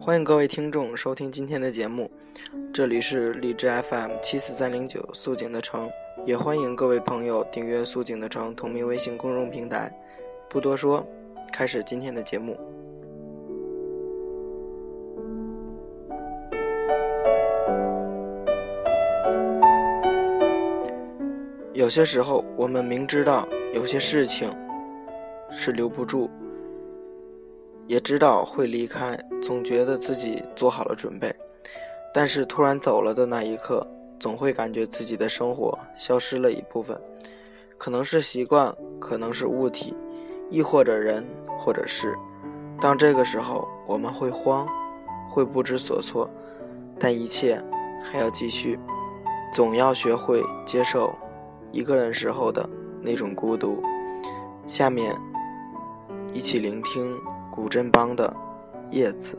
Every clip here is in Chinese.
欢迎各位听众收听今天的节目，这里是荔枝 FM 七四三零九素锦的城，也欢迎各位朋友订阅素锦的城同名微信公众平台。不多说，开始今天的节目。有些时候，我们明知道有些事情是留不住。也知道会离开，总觉得自己做好了准备，但是突然走了的那一刻，总会感觉自己的生活消失了一部分，可能是习惯，可能是物体，亦或者人，或者事。当这个时候，我们会慌，会不知所措，但一切还要继续，总要学会接受一个人时候的那种孤独。下面，一起聆听。古镇帮的叶子。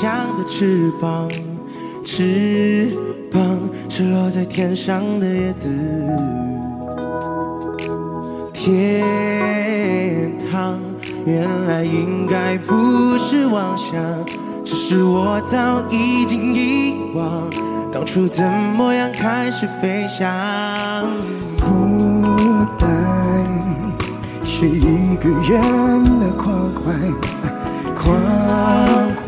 翔的翅膀，翅膀是落在天上的叶子。天堂原来应该不是妄想，只是我早已经遗忘，当初怎么样开始飞翔。孤单是一个人的狂欢。狂欢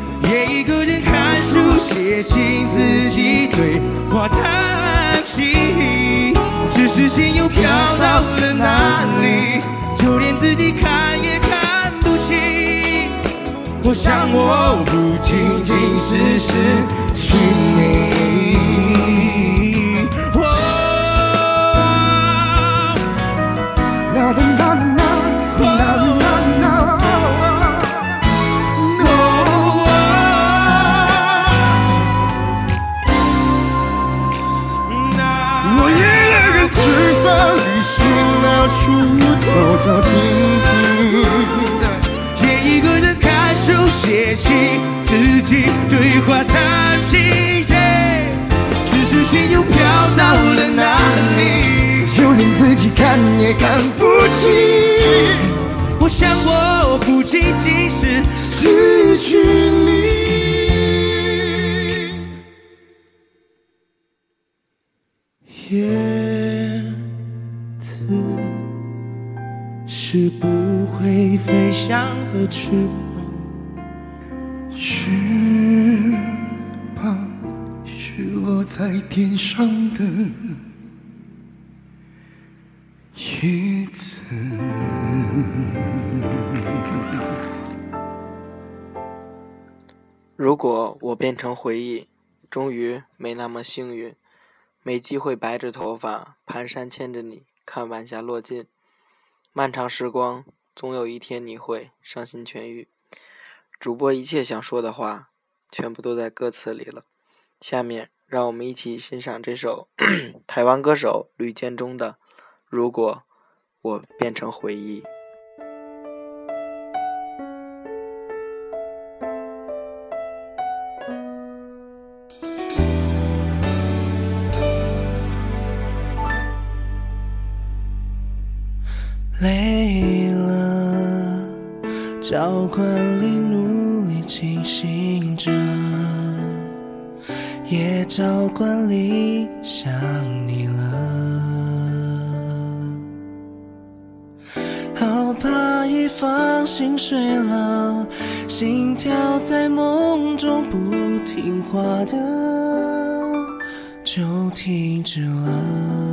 书写信，自己对话叹息，只是心又飘到了哪里？就连自己看也看不清。我想我不仅仅是失去你。走停停，也一个人看书写信，自己对话叹气，只是心又飘到了哪里，就连自己看也看不清。是不会飞翔的翅膀，翅膀是落在天上的叶子。如果我变成回忆，终于没那么幸运。没机会白着头发蹒跚牵着你看晚霞落尽，漫长时光，总有一天你会伤心痊愈。主播一切想说的话，全部都在歌词里了。下面让我们一起欣赏这首 台湾歌手吕建中的《如果我变成回忆》。累了，教官里努力清醒着，也教官里想你了。好怕一放心睡了，心跳在梦中不听话的就停止了。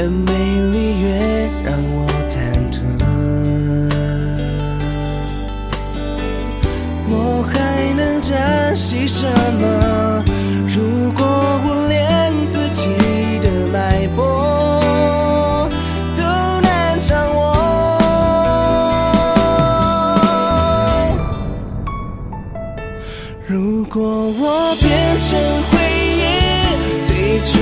越美丽越让我忐忑。我还能珍惜什么？如果我连自己的脉搏都难掌握。如果我变成回忆，退出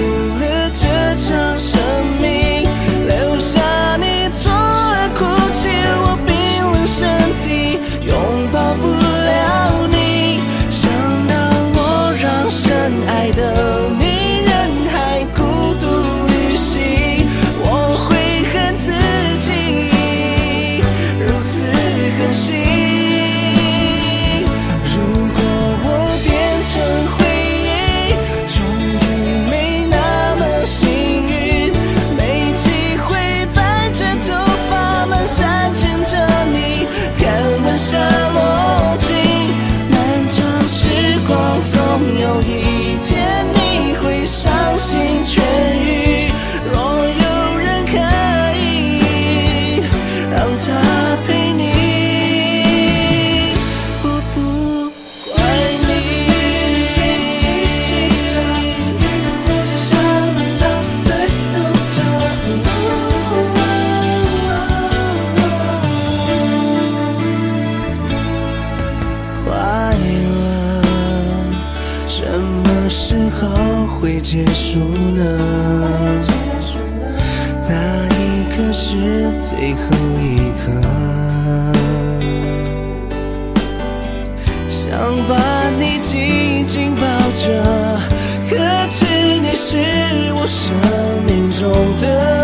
刻是最后一刻。想把你紧紧抱着，可知你是我生命中的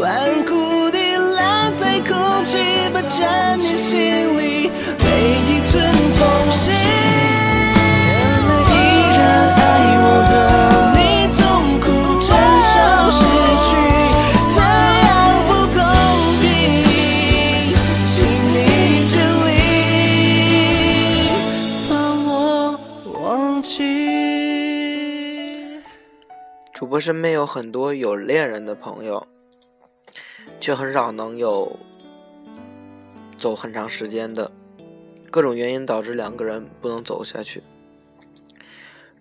顽固地烂在空气，霸占你心里每一寸缝隙。你，痛苦承受失去，这样不公平，请你尽力把我忘记。主播身边有很多有恋人的朋友，却很少能有走很长时间的，各种原因导致两个人不能走下去。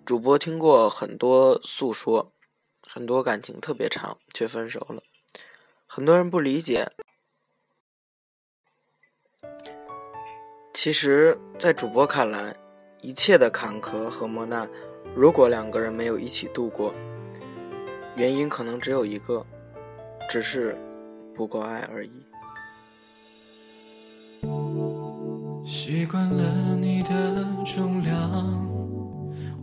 主播听过很多诉说，很多感情特别长却分手了，很多人不理解。其实，在主播看来，一切的坎坷和磨难，如果两个人没有一起度过，原因可能只有一个，只是不够爱而已。习惯了你的重量，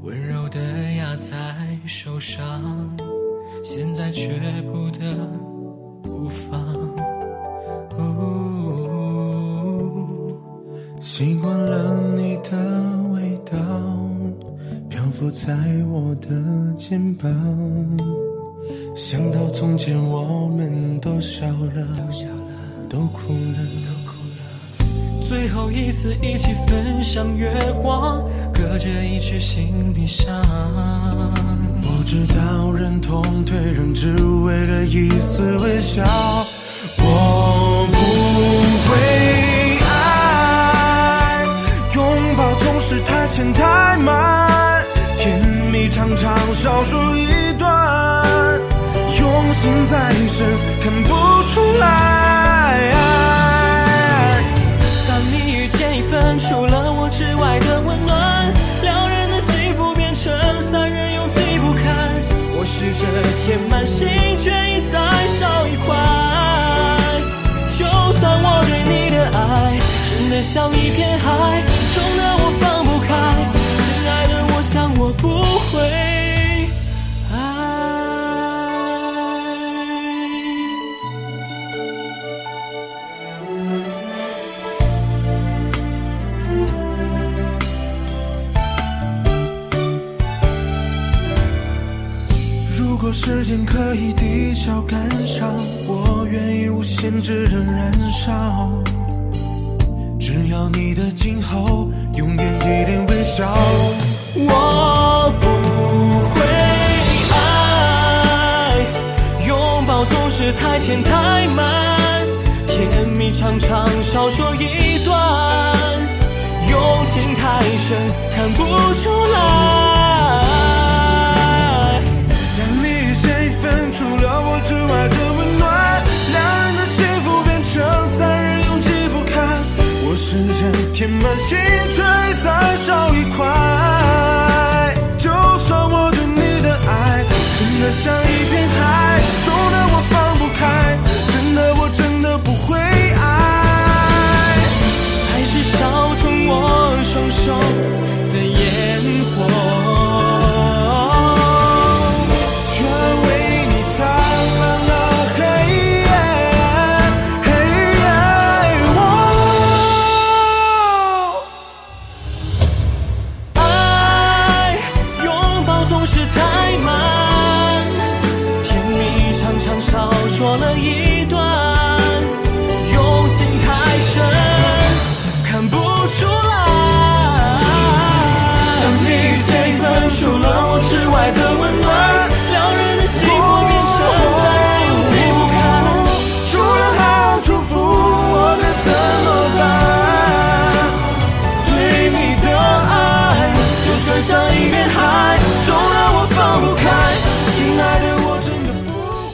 温柔的压在手上，现在却不得不放。哦习惯了你的味道，漂浮在我的肩膀。想到从前我们都笑了，都哭了。都哭了最后一次一起分享月光，隔着一曲行李箱。我知道忍痛退让，只为了一丝微笑。我不会爱，拥抱总是太浅太慢，甜蜜常常少说一，用心再深看不出来。当你遇见一份除了我之外的温暖，两人的幸福变成三人拥挤不堪。我试着填满心，却一再少一块。就算我对你的爱深得像一片海，重的我放不开。亲爱的，我想我不会可以抵消感伤，我愿意无限制的燃烧。只要你的今后永远一脸微笑，我不会爱，拥抱总是太浅太慢，甜蜜常常少说一段，用情太深看不出来。满心，却再少一块。之外的温暖，两人的幸福变成三人拥挤不堪。除了好好祝福，我该怎么办？对你的爱，就算像一片海，重的我放不开。亲爱的，我真的不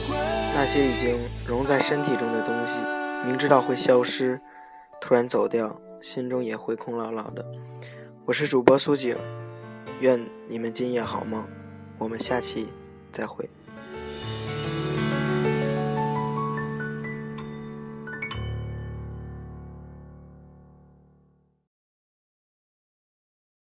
会。那些已经融在身体中的东西，明知道会消失，突然走掉，心中也会空落落的。我是主播苏景，愿你们今夜好梦，我们下期再会。